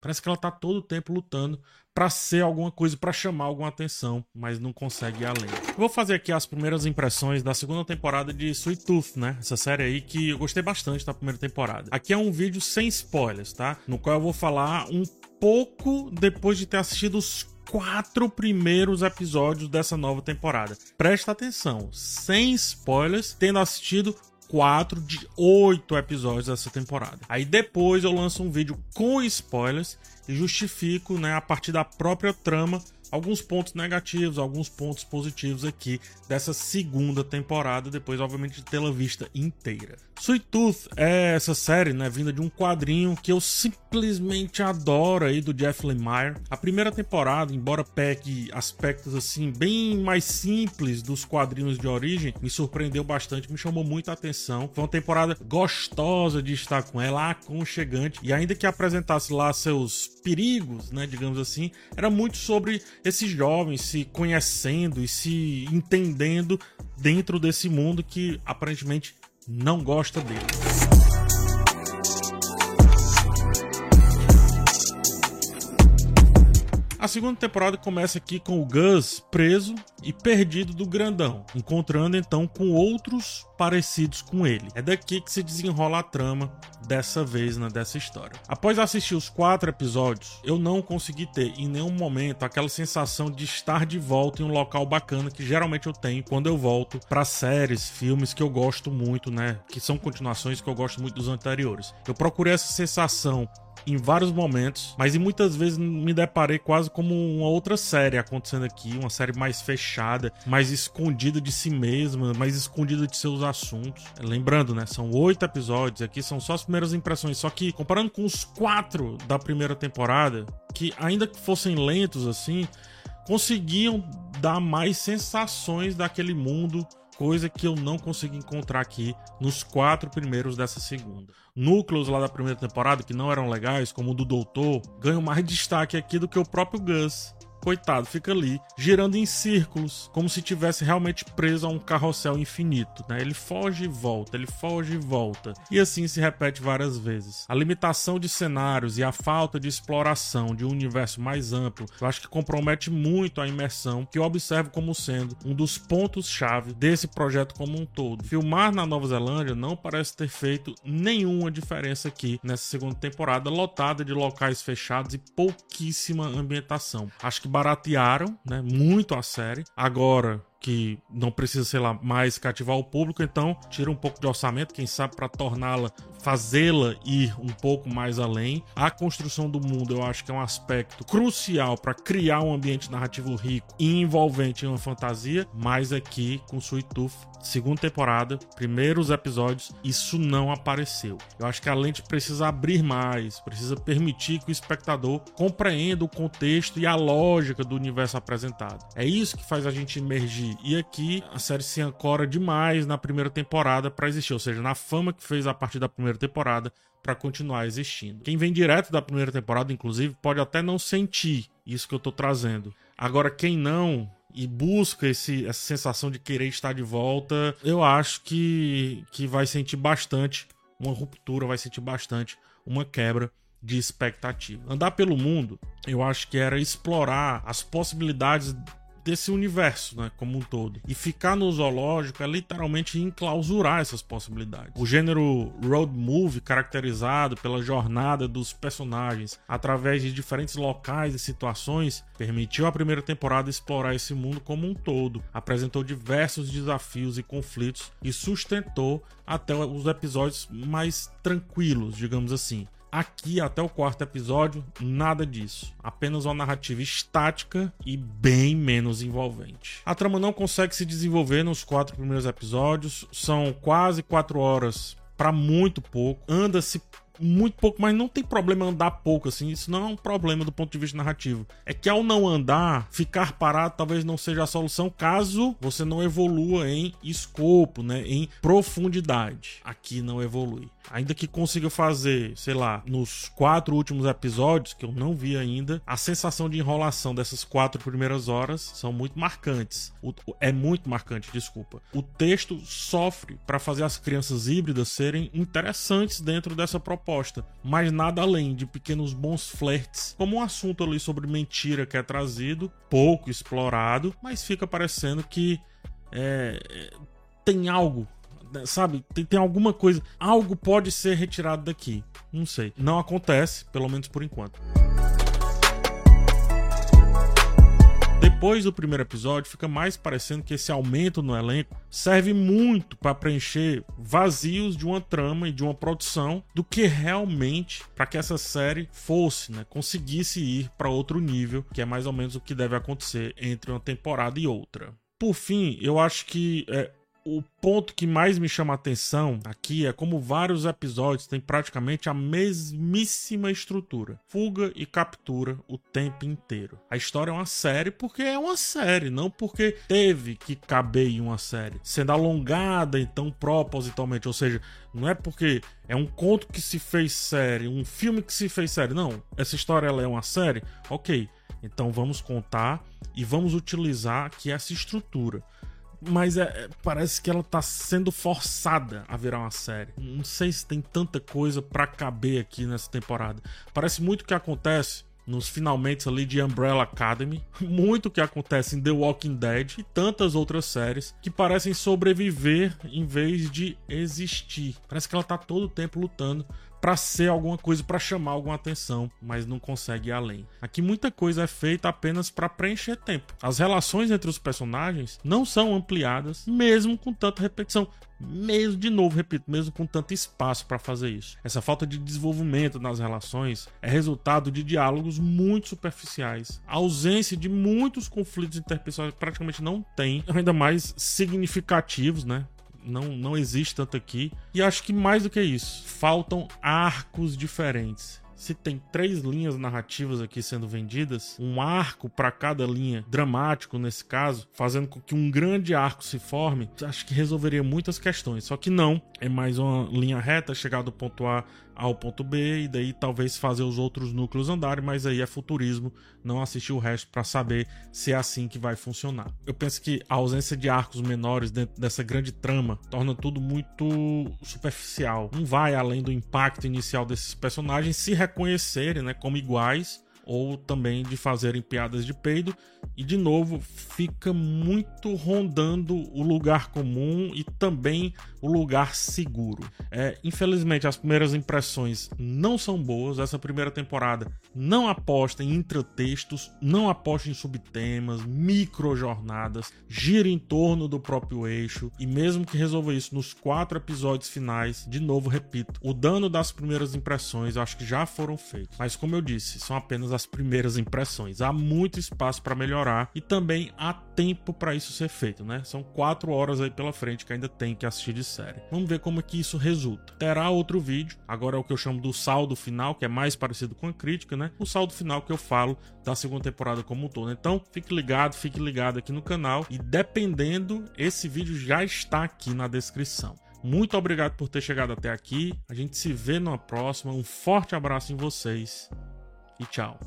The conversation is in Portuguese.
Parece que ela tá todo o tempo lutando para ser alguma coisa, para chamar alguma atenção, mas não consegue ir além. Eu vou fazer aqui as primeiras impressões da segunda temporada de Sweet Tooth, né? Essa série aí que eu gostei bastante da primeira temporada. Aqui é um vídeo sem spoilers, tá? No qual eu vou falar um pouco depois de ter assistido os quatro primeiros episódios dessa nova temporada. Presta atenção, sem spoilers, tendo assistido quatro de oito episódios dessa temporada. Aí depois eu lanço um vídeo com spoilers e justifico, né, a partir da própria trama alguns pontos negativos, alguns pontos positivos aqui dessa segunda temporada, depois, obviamente, de tê-la vista inteira. Sweet Tooth é essa série, né, vinda de um quadrinho que eu simplesmente adoro aí do Jeff Lemire. A primeira temporada, embora pegue aspectos assim bem mais simples dos quadrinhos de origem, me surpreendeu bastante, me chamou muita atenção. Foi uma temporada gostosa de estar com ela, aconchegante, e ainda que apresentasse lá seus perigos, né, digamos assim, era muito sobre esses jovens se conhecendo e se entendendo dentro desse mundo que aparentemente não gosta deles. A segunda temporada começa aqui com o Gus preso e perdido do grandão, encontrando então com outros parecidos com ele. É daqui que se desenrola a trama dessa vez, né, dessa história. Após assistir os quatro episódios, eu não consegui ter em nenhum momento aquela sensação de estar de volta em um local bacana que geralmente eu tenho quando eu volto para séries, filmes que eu gosto muito, né, que são continuações que eu gosto muito dos anteriores. Eu procurei essa sensação em vários momentos, mas e muitas vezes me deparei quase como uma outra série acontecendo aqui, uma série mais fechada, mais escondida de si mesma, mais escondida de seus assuntos. Lembrando, né, são oito episódios, aqui são só as primeiras impressões, só que comparando com os quatro da primeira temporada, que ainda que fossem lentos assim, conseguiam dar mais sensações daquele mundo coisa que eu não consegui encontrar aqui nos quatro primeiros dessa segunda. Núcleos lá da primeira temporada que não eram legais, como o do Doutor, ganham mais destaque aqui do que o próprio Gus coitado, fica ali girando em círculos, como se tivesse realmente preso a um carrossel infinito, né? Ele foge e volta, ele foge e volta. E assim se repete várias vezes. A limitação de cenários e a falta de exploração de um universo mais amplo, eu acho que compromete muito a imersão, que eu observo como sendo um dos pontos-chave desse projeto como um todo. Filmar na Nova Zelândia não parece ter feito nenhuma diferença aqui nessa segunda temporada, lotada de locais fechados e pouquíssima ambientação. Acho que baratearam, né, muito a série. Agora, que não precisa, sei lá, mais cativar o público, então tira um pouco de orçamento, quem sabe para torná-la, fazê-la ir um pouco mais além. A construção do mundo eu acho que é um aspecto crucial para criar um ambiente narrativo rico e envolvente em uma fantasia, mas aqui com Sweet Tooth, segunda temporada, primeiros episódios, isso não apareceu. Eu acho que a lente precisa abrir mais, precisa permitir que o espectador compreenda o contexto e a lógica do universo apresentado. É isso que faz a gente emergir e aqui a série se ancora demais na primeira temporada para existir, ou seja, na fama que fez a partir da primeira temporada para continuar existindo. Quem vem direto da primeira temporada, inclusive, pode até não sentir isso que eu tô trazendo. Agora, quem não e busca esse, essa sensação de querer estar de volta, eu acho que, que vai sentir bastante uma ruptura, vai sentir bastante uma quebra de expectativa. Andar pelo mundo, eu acho que era explorar as possibilidades desse universo, né, como um todo. E ficar no zoológico é literalmente enclausurar essas possibilidades. O gênero road movie, caracterizado pela jornada dos personagens através de diferentes locais e situações, permitiu à primeira temporada explorar esse mundo como um todo, apresentou diversos desafios e conflitos e sustentou até os episódios mais tranquilos, digamos assim. Aqui, até o quarto episódio, nada disso. Apenas uma narrativa estática e bem menos envolvente. A trama não consegue se desenvolver nos quatro primeiros episódios. São quase quatro horas para muito pouco. Anda-se muito pouco, mas não tem problema andar pouco, assim. Isso não é um problema do ponto de vista narrativo. É que ao não andar, ficar parado talvez não seja a solução caso você não evolua em escopo, né? Em profundidade. Aqui não evolui. Ainda que consiga fazer, sei lá, nos quatro últimos episódios, que eu não vi ainda, a sensação de enrolação dessas quatro primeiras horas são muito marcantes. O, é muito marcante, desculpa. O texto sofre para fazer as crianças híbridas serem interessantes dentro dessa proposta, mas nada além de pequenos bons flertes, como um assunto ali sobre mentira que é trazido, pouco explorado, mas fica parecendo que é, é tem algo sabe? Tem, tem alguma coisa. Algo pode ser retirado daqui. Não sei. Não acontece, pelo menos por enquanto. Depois do primeiro episódio, fica mais parecendo que esse aumento no elenco serve muito para preencher vazios de uma trama e de uma produção do que realmente para que essa série fosse, né, conseguisse ir para outro nível, que é mais ou menos o que deve acontecer entre uma temporada e outra. Por fim, eu acho que é, o ponto que mais me chama a atenção aqui é como vários episódios têm praticamente a mesmíssima estrutura: fuga e captura o tempo inteiro. A história é uma série porque é uma série, não porque teve que caber em uma série, sendo alongada então propositalmente, ou seja, não é porque é um conto que se fez série, um filme que se fez série, não. Essa história ela é uma série, ok. Então vamos contar e vamos utilizar aqui essa estrutura mas é, é, parece que ela tá sendo forçada a virar uma série. Não sei se tem tanta coisa para caber aqui nessa temporada. Parece muito o que acontece nos finalmente ali de Umbrella Academy, muito o que acontece em The Walking Dead e tantas outras séries que parecem sobreviver em vez de existir. Parece que ela tá todo o tempo lutando para ser alguma coisa, para chamar alguma atenção, mas não consegue ir além. Aqui muita coisa é feita apenas para preencher tempo. As relações entre os personagens não são ampliadas, mesmo com tanta repetição. Mesmo, de novo, repito, mesmo com tanto espaço para fazer isso. Essa falta de desenvolvimento nas relações é resultado de diálogos muito superficiais, a ausência de muitos conflitos interpessoais praticamente não tem, ainda mais significativos, né? Não, não existe tanto aqui. E acho que mais do que isso, faltam arcos diferentes se tem três linhas narrativas aqui sendo vendidas, um arco para cada linha, dramático nesse caso, fazendo com que um grande arco se forme, acho que resolveria muitas questões. Só que não, é mais uma linha reta, chegar do ponto A ao ponto B e daí talvez fazer os outros núcleos andarem, mas aí é futurismo, não assistir o resto para saber se é assim que vai funcionar. Eu penso que a ausência de arcos menores dentro dessa grande trama torna tudo muito superficial. Não vai além do impacto inicial desses personagens se reconhecerem, né, como iguais ou também de fazerem piadas de peido. E de novo, fica muito rondando o lugar comum e também o lugar seguro. É, infelizmente, as primeiras impressões não são boas. Essa primeira temporada não aposta em intratextos, não aposta em subtemas, microjornadas, gira em torno do próprio eixo. E mesmo que resolva isso nos quatro episódios finais, de novo, repito, o dano das primeiras impressões eu acho que já foram feitos. Mas como eu disse, são apenas as primeiras impressões. Há muito espaço para melhorar e também há tempo para isso ser feito, né? São quatro horas aí pela frente que ainda tem que assistir de série. Vamos ver como é que isso resulta. Terá outro vídeo, agora é o que eu chamo do saldo final, que é mais parecido com a crítica, né? O saldo final que eu falo da segunda temporada como um todo. Então, fique ligado, fique ligado aqui no canal e dependendo, esse vídeo já está aqui na descrição. Muito obrigado por ter chegado até aqui. A gente se vê numa próxima. Um forte abraço em vocês e tchau.